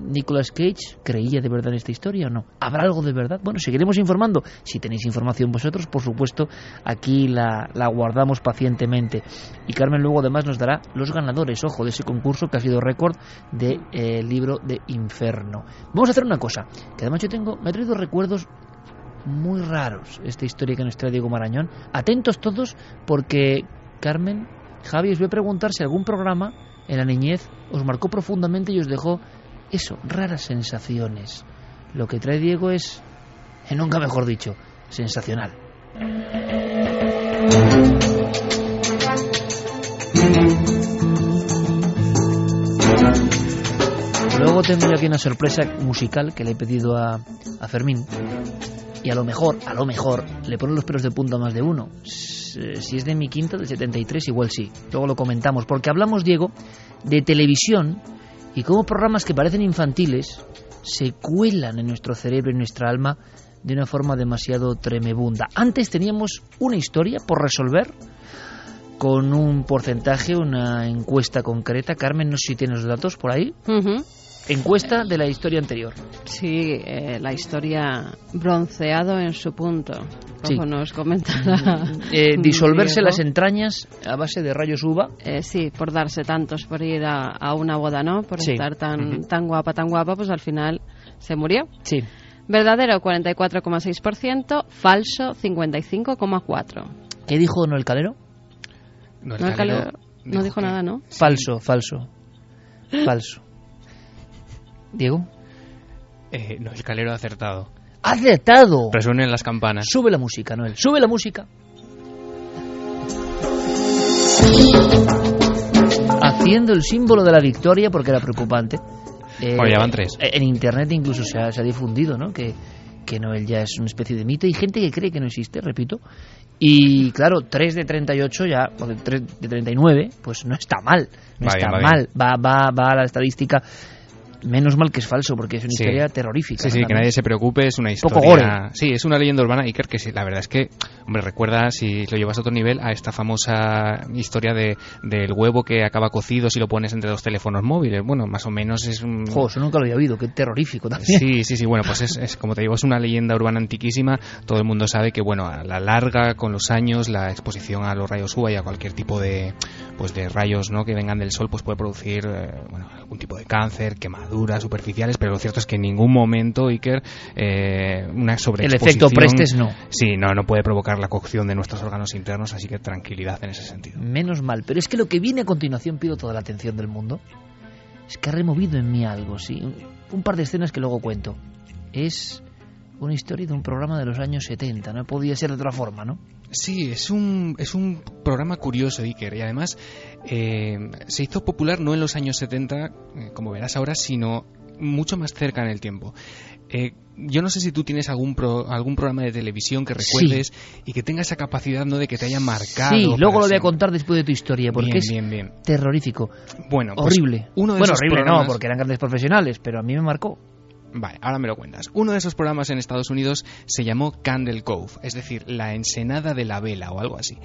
Nicolas Cage creía de verdad en esta historia o no. ¿Habrá algo de verdad? Bueno, seguiremos informando. Si tenéis información vosotros, por supuesto, aquí la, la guardamos pacientemente. Y Carmen luego además nos dará los ganadores, ojo, de ese concurso que ha sido récord del de, eh, libro de Inferno. Vamos a hacer una cosa, que además yo tengo, me ha traído recuerdos muy raros esta historia que nos trae Diego Marañón. Atentos todos porque Carmen Javi, os voy a preguntar si algún programa en la niñez os marcó profundamente y os dejó eso, raras sensaciones. Lo que trae Diego es, eh, nunca mejor dicho, sensacional. Luego tengo yo aquí una sorpresa musical que le he pedido a, a Fermín. Y a lo mejor, a lo mejor, le ponen los pelos de punta más de uno. Si es de mi quinta, del 73, igual sí. Luego lo comentamos. Porque hablamos, Diego, de televisión y cómo programas que parecen infantiles se cuelan en nuestro cerebro y en nuestra alma de una forma demasiado tremebunda. Antes teníamos una historia por resolver con un porcentaje, una encuesta concreta. Carmen, no sé si tienes los datos por ahí. Encuesta de la historia anterior. Sí, eh, la historia bronceado en su punto, como sí. nos comentará. Eh, disolverse las entrañas a base de rayos uva. Eh, sí, por darse tantos por ir a, a una boda, ¿no? Por sí. estar tan, uh -huh. tan guapa, tan guapa, pues al final se murió. Sí. Verdadero 44,6%, falso 55,4%. ¿Qué dijo Noel Calero? No, el Calero no dijo nada, ¿no? Falso, falso. Falso. Diego. Eh, no, el calero ha acertado. ¡Ha acertado! Resuenen las campanas. Sube la música, Noel. Sube la música. Haciendo el símbolo de la victoria porque era preocupante. Eh, bueno, ya van tres. En internet incluso se ha, se ha difundido, ¿no? Que, que Noel ya es una especie de mito. Hay gente que cree que no existe, repito. Y claro, 3 de 38 ya, o de 3 de 39, pues no está mal. No va está bien, va mal. Va, va, va a la estadística menos mal que es falso porque es una sí. historia terrorífica sí sí ¿no? que nadie se preocupe es una historia Poco gore. sí es una leyenda urbana Iker que sí, la verdad es que hombre recuerda si lo llevas a otro nivel a esta famosa historia de del huevo que acaba cocido si lo pones entre dos teléfonos móviles bueno más o menos es un jo eso nunca lo había oído qué terrorífico también sí sí sí bueno pues es, es como te digo es una leyenda urbana antiquísima todo el mundo sabe que bueno a la larga con los años la exposición a los rayos UVA y a cualquier tipo de pues de rayos no que vengan del sol pues puede producir eh, bueno algún tipo de cáncer quemaduras superficiales pero lo cierto es que en ningún momento Iker eh, una sobreexposición el efecto Prestes no. Sí no no puede provocar la cocción de nuestros órganos internos así que tranquilidad en ese sentido. Menos mal pero es que lo que viene a continuación pido toda la atención del mundo es que ha removido en mí algo sí un par de escenas que luego cuento. Es una historia de un programa de los años 70 no podía ser de otra forma no Sí, es un, es un programa curioso, Iker, y además eh, se hizo popular no en los años 70, eh, como verás ahora, sino mucho más cerca en el tiempo. Eh, yo no sé si tú tienes algún algún programa de televisión que recuerdes y que tenga esa capacidad no de que te haya marcado. Sí, luego lo voy a contar después de tu historia porque es terrorífico. Bueno, pues horrible. Uno de bueno, horrible programas... no, porque eran grandes profesionales, pero a mí me marcó. Vale, ahora me lo cuentas. Uno de esos programas en Estados Unidos se llamó Candle Cove, es decir, la ensenada de la vela o algo así.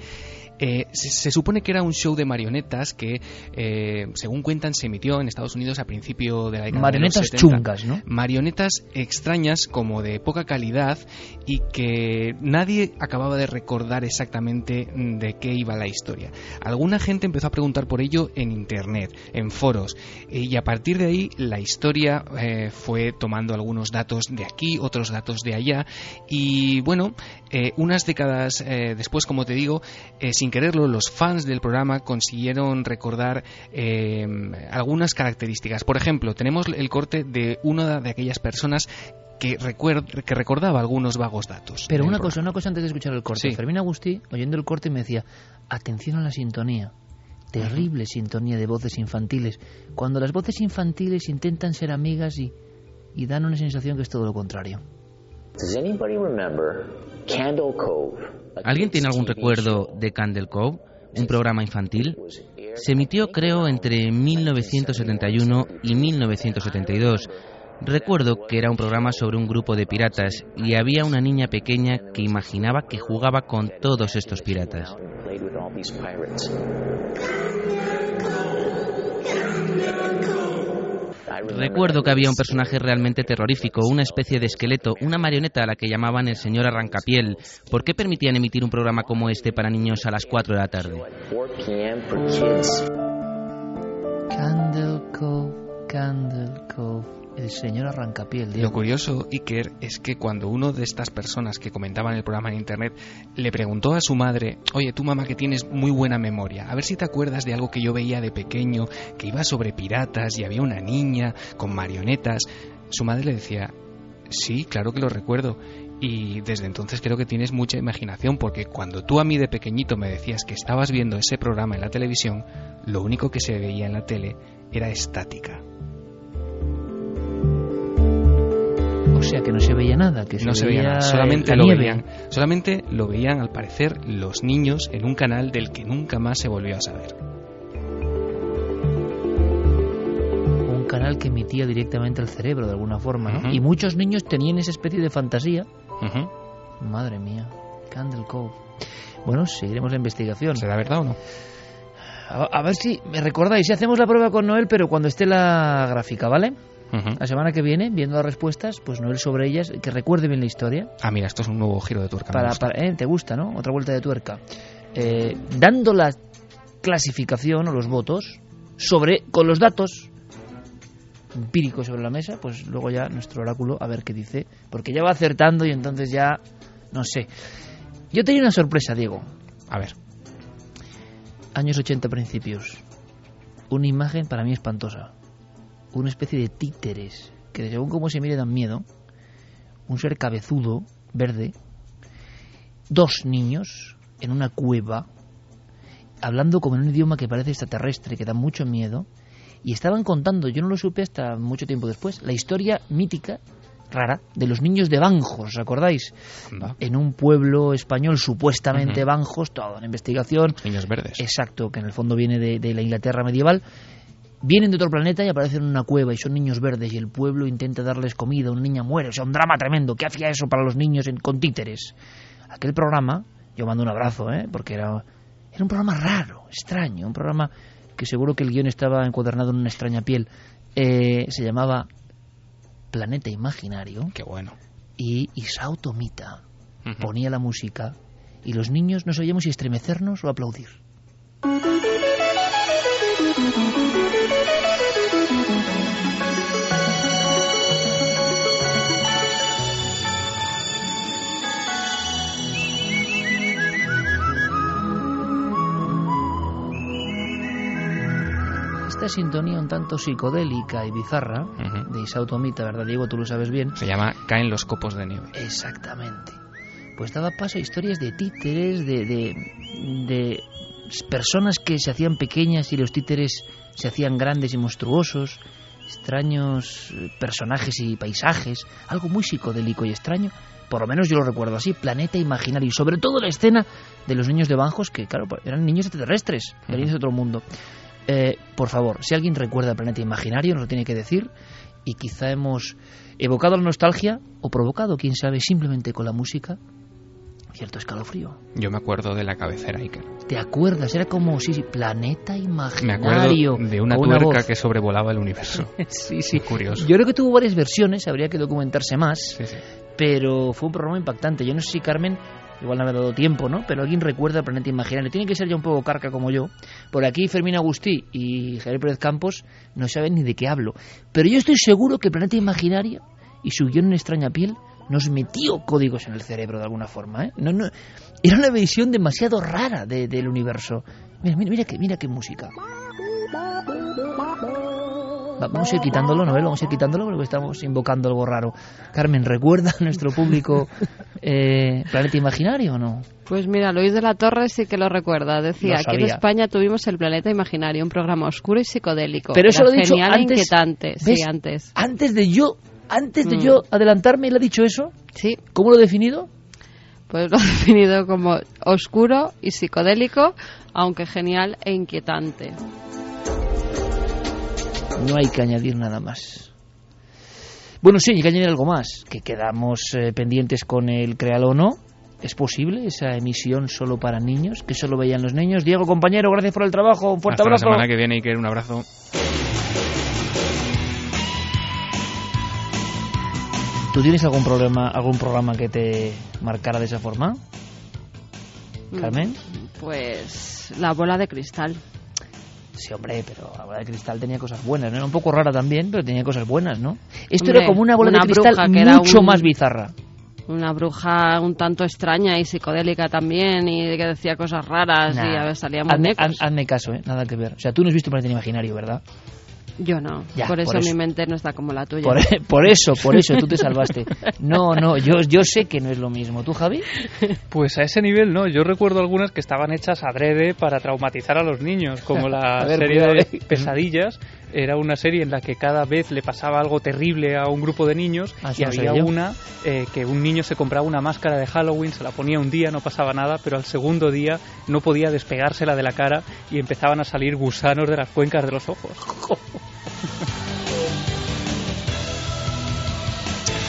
Eh, se, supone que era un show de marionetas que, eh, según cuentan, se emitió en Estados Unidos a principio de la década Marionetas de los 70. chungas, ¿no? Marionetas extrañas, como de poca calidad y que nadie acababa de recordar exactamente de qué iba la historia. Alguna gente empezó a preguntar por ello en internet, en foros, y a partir de ahí la historia eh, fue tomando algunos datos de aquí, otros datos de allá, y bueno, unas décadas después, como te digo, sin quererlo, los fans del programa consiguieron recordar eh, algunas características. Por ejemplo, tenemos el corte de una de aquellas personas que, que recordaba algunos vagos datos. Pero una cosa, una cosa antes de escuchar el corte. Fermín Agustí, oyendo el corte, me decía, atención a la sintonía. Terrible sintonía de voces infantiles. Cuando las voces infantiles intentan ser amigas y, y dan una sensación que es todo lo contrario. ¿Alguien tiene algún recuerdo de Candle Cove, un programa infantil? Se emitió, creo, entre 1971 y 1972. Recuerdo que era un programa sobre un grupo de piratas y había una niña pequeña que imaginaba que jugaba con todos estos piratas. Recuerdo que había un personaje realmente terrorífico, una especie de esqueleto, una marioneta a la que llamaban el señor Arrancapiel. ¿Por qué permitían emitir un programa como este para niños a las 4 de la tarde? Candle Cove, Candle Cove el señor Arrancapiel. Lo curioso, Iker, es que cuando uno de estas personas que comentaban el programa en internet le preguntó a su madre, oye, tú mamá que tienes muy buena memoria, a ver si te acuerdas de algo que yo veía de pequeño, que iba sobre piratas y había una niña con marionetas, su madre le decía, sí, claro que lo recuerdo. Y desde entonces creo que tienes mucha imaginación, porque cuando tú a mí de pequeñito me decías que estabas viendo ese programa en la televisión, lo único que se veía en la tele era estática. Sea que no se veía nada, que no se, veía nada, solamente lo veían, solamente lo veían al parecer los niños en un canal del que nunca más se volvió a saber. Un canal que emitía directamente al cerebro de alguna forma, ¿no? Y muchos niños tenían esa especie de fantasía. Madre mía, Candle Cove. Bueno, seguiremos la investigación. ¿Será verdad o no? A, a ver si me recordáis, si hacemos la prueba con Noel, pero cuando esté la gráfica, ¿vale? La semana que viene, viendo las respuestas, pues Noel sobre ellas, que recuerde bien la historia. Ah, mira, esto es un nuevo giro de tuerca. Para, eh, ¿Te gusta, no? Otra vuelta de tuerca. Eh, dando la clasificación o los votos sobre con los datos empíricos sobre la mesa, pues luego ya nuestro oráculo a ver qué dice, porque ya va acertando y entonces ya no sé. Yo tenía una sorpresa, Diego. A ver. Años 80 principios. Una imagen para mí espantosa una especie de títeres que según cómo se mire dan miedo, un ser cabezudo, verde, dos niños en una cueva, hablando como en un idioma que parece extraterrestre, que da mucho miedo, y estaban contando, yo no lo supe hasta mucho tiempo después, la historia mítica, rara, de los niños de Banjos, ¿os acordáis? En un pueblo español supuestamente Banjos, toda una investigación. Niños verdes. Exacto, que en el fondo viene de, de la Inglaterra medieval vienen de otro planeta y aparecen en una cueva y son niños verdes y el pueblo intenta darles comida, una niña muere, o sea, un drama tremendo. ¿Qué hacía eso para los niños en, con títeres? Aquel programa, yo mando un abrazo, ¿eh? porque era, era un programa raro, extraño, un programa que seguro que el guion estaba encuadernado en una extraña piel. Eh, se llamaba Planeta Imaginario. Qué bueno. Y Isao Tomita ponía la música y los niños no sabíamos si estremecernos o aplaudir. Esta sintonía un tanto psicodélica y bizarra de Isao Tomita, ¿verdad, Diego? Tú lo sabes bien. Se llama Caen los copos de nieve. Exactamente. Pues daba paso a historias de títeres, de, de, de personas que se hacían pequeñas y los títeres se hacían grandes y monstruosos. extraños eh, personajes y paisajes, algo muy psicodélico y extraño. Por lo menos yo lo recuerdo así, planeta imaginario. Y sobre todo la escena de los niños de Banjos, que claro, pues, eran niños extraterrestres, niños de otro mundo. Eh, por favor, si alguien recuerda planeta imaginario, nos lo tiene que decir. Y quizá hemos evocado la nostalgia o provocado, quién sabe, simplemente con la música, cierto escalofrío. Yo me acuerdo de la cabecera Iker. ¿Te acuerdas? Era como, sí, sí, planeta imaginario. Me acuerdo de una tuerca voz. que sobrevolaba el universo. <laughs> sí, sí. Muy curioso. Yo creo que tuvo varias versiones, habría que documentarse más, Sí, sí. pero fue un programa impactante. Yo no sé si Carmen, igual no me ha dado tiempo, ¿no? Pero alguien recuerda el planeta imaginario. Tiene que ser ya un poco carca como yo. Por aquí Fermín Agustí y Javier Pérez Campos no saben ni de qué hablo. Pero yo estoy seguro que el planeta imaginario y su guion en extraña piel nos metió códigos en el cerebro de alguna forma, ¿eh? No, no, era una visión demasiado rara de- del universo. Mira, mira, mira qué, mira qué música. Va- Vamos a ir quitándolo, Noel, vamos a ir quitándolo porque estamos invocando algo raro. Carmen, ¿recuerda a nuestro público <laughs> eh, Planeta Imaginario o no? Pues mira, Luis de la Torre sí que lo recuerda. Decía que en. España tuvimos el Planeta Imaginario, un programa oscuro y psicodélico. Pero eso Era lo he dicho genial e antes, inquietante. ¿ves? Sí, antes. Antes de yo, antes de Mm. yo adelantarme, ¿le ha dicho eso? Sí. ¿Cómo lo he definido? Pues lo ha <laughs> definido como oscuro y psicodélico, aunque genial e inquietante. No hay que añadir nada más. Bueno, sí, hay que añadir algo más, que quedamos eh, pendientes con el Créalo o no. ¿Es posible esa emisión solo para niños, que solo veían los niños? Diego, compañero, gracias por el trabajo. Un fuerte Hasta la abrazo. semana que viene, Iker, un abrazo. ¿Tú tienes algún problema, algún programa que te marcara de esa forma? Carmen. Mm, Pues la bola de cristal. Sí, hombre, pero la bola de cristal tenía cosas buenas, ¿no? Era un poco rara también, pero tenía cosas buenas, ¿no? Esto Hombre, era como una bola una de cristal que era mucho un- más bizarra. Una bruja un tanto extraña y psicodélica también y que decía cosas raras y a ver, salían hazme, haz- hazme caso, ¿eh? Nada que ver. O sea, tú no has visto Planeta Imaginario, ¿verdad? Yo no. Ya, por, eso por eso. mi mente no está como la tuya. Por, <laughs> por eso, por eso tú te <laughs> salvaste. No, no, yo, yo sé que no es lo mismo. ¿Tú, Javi? Pues a ese nivel no, yo recuerdo algunas que estaban hechas adrede para traumatizar a los niños, como <laughs> la ver, serie cuidado, de eh. Pesadillas, era una serie en la que cada vez le pasaba algo terrible a un grupo de niños Ah, y había yo. una eh, que un niño se compraba una máscara de Halloween, se la ponía un día, no pasaba nada, pero al segundo día no podía despegársela de la cara y empezaban a salir gusanos de las cuencas de los ojos. <laughs>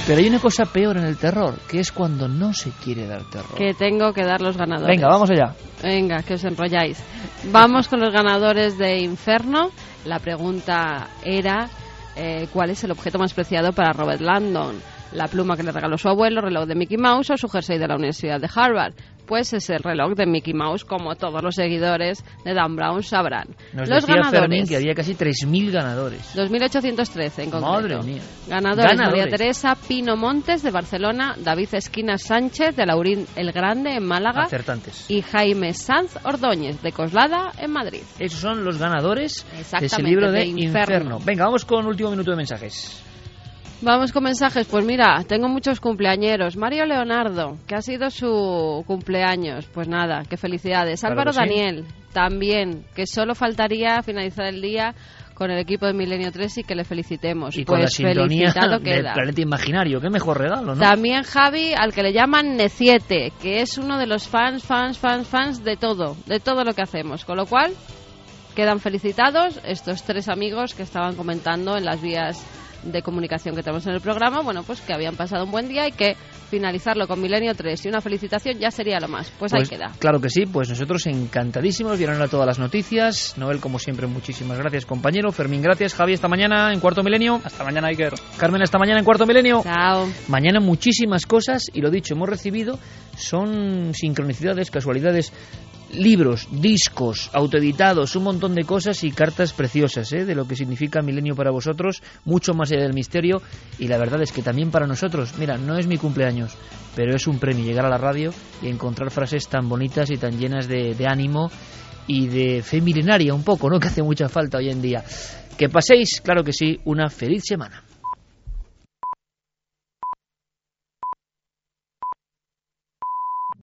Pero hay una cosa peor en el terror, que es cuando no se quiere dar terror. Que tengo que dar los ganadores. Venga, vamos allá. Venga, que os enrolláis. Vamos con los ganadores de Inferno. La pregunta era eh, ¿cuál es el objeto más preciado para Robert Landon? La pluma que le regaló su abuelo, reloj de Mickey Mouse o su jersey de la Universidad de Harvard. Pues es el reloj de Mickey Mouse, como todos los seguidores de Dan Brown sabrán. Nos los decía ganadores. Fermín que había casi 3.000 ganadores. 2.813 en concreto. Madre mía. Ganadores, Ganadores. María Teresa Pino Montes de Barcelona, David Esquinas Sánchez de Laurín el Grande en Málaga Acertantes. y Jaime Sanz Ordóñez de Coslada en Madrid. Esos son los ganadores de ese libro de, de Inferno. Inferno. Venga, vamos con último minuto de mensajes. Vamos con mensajes. Pues mira, tengo muchos cumpleañeros. Mario Leonardo, que ha sido su cumpleaños. Pues nada, qué felicidades. Claro Álvaro que sí. Daniel, también, que solo faltaría finalizar el día con el equipo de Milenio 3 y que le felicitemos. Y pues con la sintonía del queda. planeta imaginario. Qué mejor regalo, ¿no? También Javi, al que le llaman Neciete, que es uno de los fans, fans, fans, fans de todo, de todo lo que hacemos. Con lo cual, quedan felicitados estos tres amigos que estaban comentando en las vías de comunicación que tenemos en el programa, bueno, pues que habían pasado un buen día y que finalizarlo con Milenio 3 y una felicitación ya sería lo más. Pues, Pues ahí queda. Claro que sí, pues nosotros encantadísimos, vieron a todas las noticias. Noel, como siempre, muchísimas gracias, compañero. Fermín, gracias. Javi, esta mañana en Cuarto Milenio. Hasta mañana, Iker. Carmen, esta mañana en Cuarto Milenio. Chao. Mañana muchísimas cosas y lo dicho, hemos recibido, son sincronicidades, casualidades, libros, discos, autoeditados, un montón de cosas y cartas preciosas ¿eh? de lo que significa Milenio para vosotros, mucho más allá del misterio y la verdad es que también para nosotros, mira, no es mi cumpleaños, pero es un premio llegar a la radio y encontrar frases tan bonitas y tan llenas de, de ánimo y de fe milenaria un poco, ¿no? <laughs> Que hace mucha falta hoy en día. Que paséis, claro que sí, una feliz semana.